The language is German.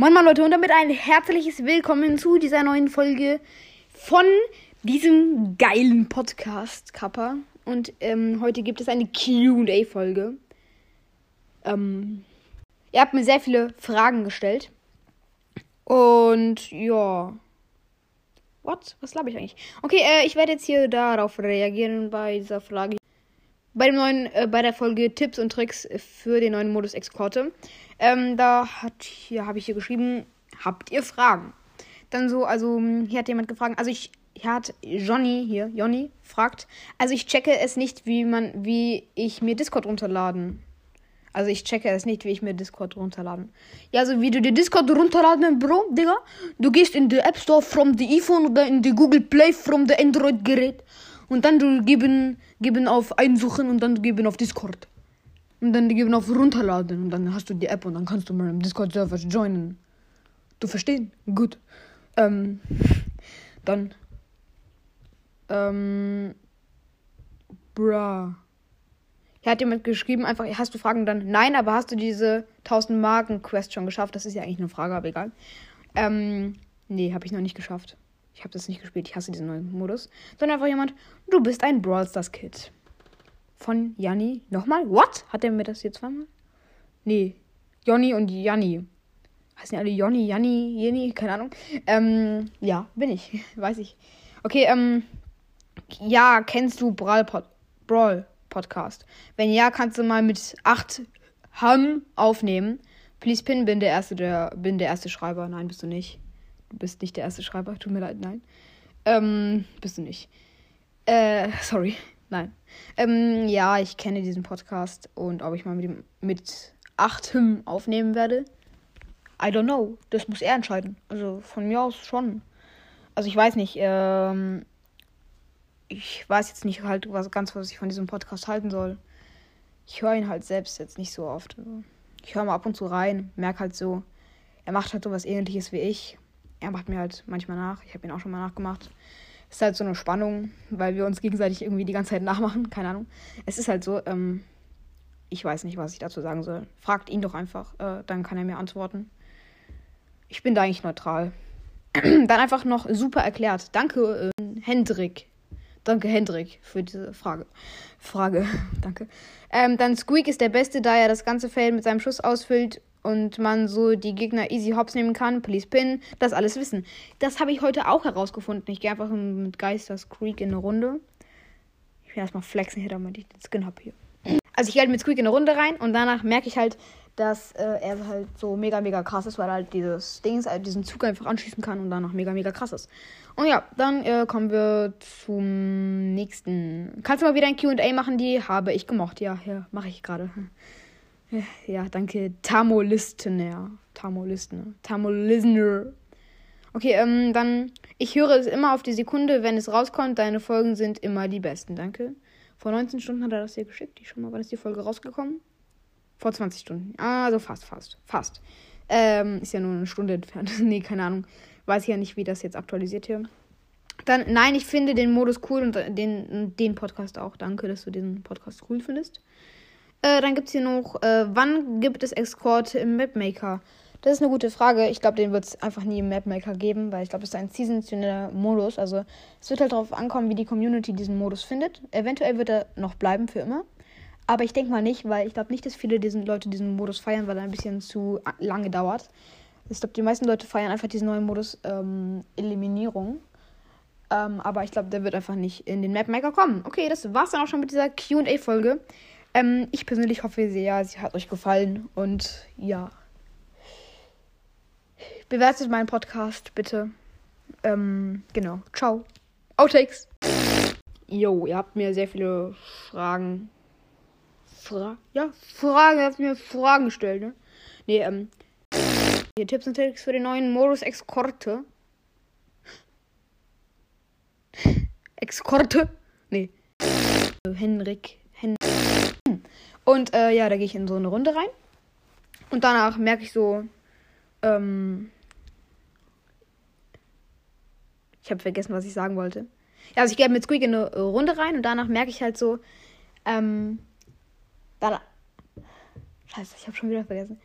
Moin Moin Leute und damit ein herzliches Willkommen zu dieser neuen Folge von diesem geilen Podcast Kappa. Und ähm, heute gibt es eine QA-Folge. Ähm, ihr habt mir sehr viele Fragen gestellt. Und ja. What? Was glaube ich eigentlich? Okay, äh, ich werde jetzt hier darauf reagieren bei dieser Frage. Bei dem neuen, äh, bei der Folge Tipps und Tricks für den neuen Modus Exkorte. Ähm, da hat hier habe ich hier geschrieben, habt ihr Fragen? Dann so, also hier hat jemand gefragt, also ich hier hat Johnny hier, Johnny fragt, also ich checke es nicht, wie man, wie ich mir Discord runterladen. Also ich checke es nicht, wie ich mir Discord runterladen. Ja, also wie du dir Discord runterladen, Bro, Digga. Du gehst in die App Store from the iPhone oder in die Google Play from the Android Gerät und dann geben geben auf einsuchen und dann geben auf Discord. Und dann geben auf runterladen und dann hast du die App und dann kannst du mal im Discord Server joinen. Du verstehen? Gut. Ähm, dann ähm, bra. Hier hat jemand geschrieben, einfach, hast du Fragen dann? Nein, aber hast du diese 1000 Marken Quest schon geschafft? Das ist ja eigentlich eine Frage, aber egal. Ähm, nee, habe ich noch nicht geschafft. Ich habe das nicht gespielt, ich hasse diesen neuen Modus. Sondern einfach jemand, du bist ein Brawl Stars Kid. Von Janni. Nochmal? What? Hat er mir das jetzt zweimal? Nee. Jonny und Janni. Heißen die alle Jonny, Janni, Jenny? Keine Ahnung. Ähm, ja, bin ich. Weiß ich. Okay, ähm, ja, kennst du Brawl, Pod Brawl Podcast? Wenn ja, kannst du mal mit 8 Ham aufnehmen. Please Pin, bin der erste, der, bin der erste Schreiber. Nein, bist du nicht. Du bist nicht der erste Schreiber. Tut mir leid, nein. Ähm, bist du nicht. Äh, sorry. Nein. Ähm, ja, ich kenne diesen Podcast und ob ich mal mit ihm mit 8 Hymn aufnehmen werde, I don't know. Das muss er entscheiden. Also von mir aus schon. Also ich weiß nicht, ähm, ich weiß jetzt nicht halt was ganz, was ich von diesem Podcast halten soll. Ich höre ihn halt selbst jetzt nicht so oft. Ich höre mal ab und zu rein, merke halt so, er macht halt so was ähnliches wie ich. Er macht mir halt manchmal nach. Ich habe ihn auch schon mal nachgemacht. Es ist halt so eine Spannung, weil wir uns gegenseitig irgendwie die ganze Zeit nachmachen. Keine Ahnung. Es ist halt so, ähm, ich weiß nicht, was ich dazu sagen soll. Fragt ihn doch einfach, äh, dann kann er mir antworten. Ich bin da eigentlich neutral. dann einfach noch super erklärt. Danke, äh, Hendrik. Danke, Hendrik, für diese Frage. Frage, danke. Ähm, dann Squeak ist der Beste, da er das ganze Feld mit seinem Schuss ausfüllt und man so die Gegner easy hops nehmen kann. Please pin. Das alles wissen. Das habe ich heute auch herausgefunden. Ich gehe einfach mit Geisters Creek in eine Runde. Ich will erstmal flexen hier, damit ich den Skin habe hier. Also ich gehe halt mit Squeak in eine Runde rein und danach merke ich halt, dass äh, er halt so mega, mega krass ist, weil er halt dieses Dings, also diesen Zug einfach anschließen kann und danach mega, mega krass ist. Und ja, dann äh, kommen wir zum nächsten. Kannst du mal wieder ein QA machen? Die habe ich gemocht. Ja, ja, mache ich gerade. Ja, danke. Tamo Listener. Tamo Listener. Tamo Listener. Okay, ähm, dann. Ich höre es immer auf die Sekunde, wenn es rauskommt. Deine Folgen sind immer die besten. Danke. Vor 19 Stunden hat er das hier geschickt. Ich schau mal, wann ist die Folge rausgekommen? Vor 20 Stunden. Also fast, fast. Fast. Ähm, ist ja nur eine Stunde entfernt. nee, keine Ahnung. Weiß ich ja nicht, wie das jetzt aktualisiert hier. Dann, nein, ich finde den Modus cool und den, den Podcast auch. Danke, dass du diesen Podcast cool findest. Äh, dann gibt es hier noch, äh, wann gibt es Eskorte im Mapmaker? Das ist eine gute Frage. Ich glaube, den wird es einfach nie im Mapmaker geben, weil ich glaube, das ist ein seasonaler Modus. Also es wird halt darauf ankommen, wie die Community diesen Modus findet. Eventuell wird er noch bleiben für immer. Aber ich denke mal nicht, weil ich glaube nicht, dass viele diesen Leute diesen Modus feiern, weil er ein bisschen zu lange dauert. Ich glaube, die meisten Leute feiern einfach diesen neuen Modus ähm, Eliminierung. Ähm, aber ich glaube, der wird einfach nicht in den Mapmaker kommen. Okay, das war's dann auch schon mit dieser QA-Folge. Ähm, ich persönlich hoffe sehr, sie hat euch gefallen und ja. Bewertet meinen Podcast bitte. Ähm, genau. Ciao. Outtakes. Jo, ihr habt mir sehr viele Fragen. Fra ja, Fragen, habt mir Fragen gestellt, ne? Nee, ähm. Hier Tipps und Tricks für den neuen Modus Exkorte. Exkorte? Nee. Henrik. Henrik. Und äh, ja, da gehe ich in so eine Runde rein. Und danach merke ich so, ähm, ich habe vergessen, was ich sagen wollte. Ja, also ich gehe mit Squeak in eine Runde rein und danach merke ich halt so, ähm, da, scheiße, ich habe schon wieder vergessen.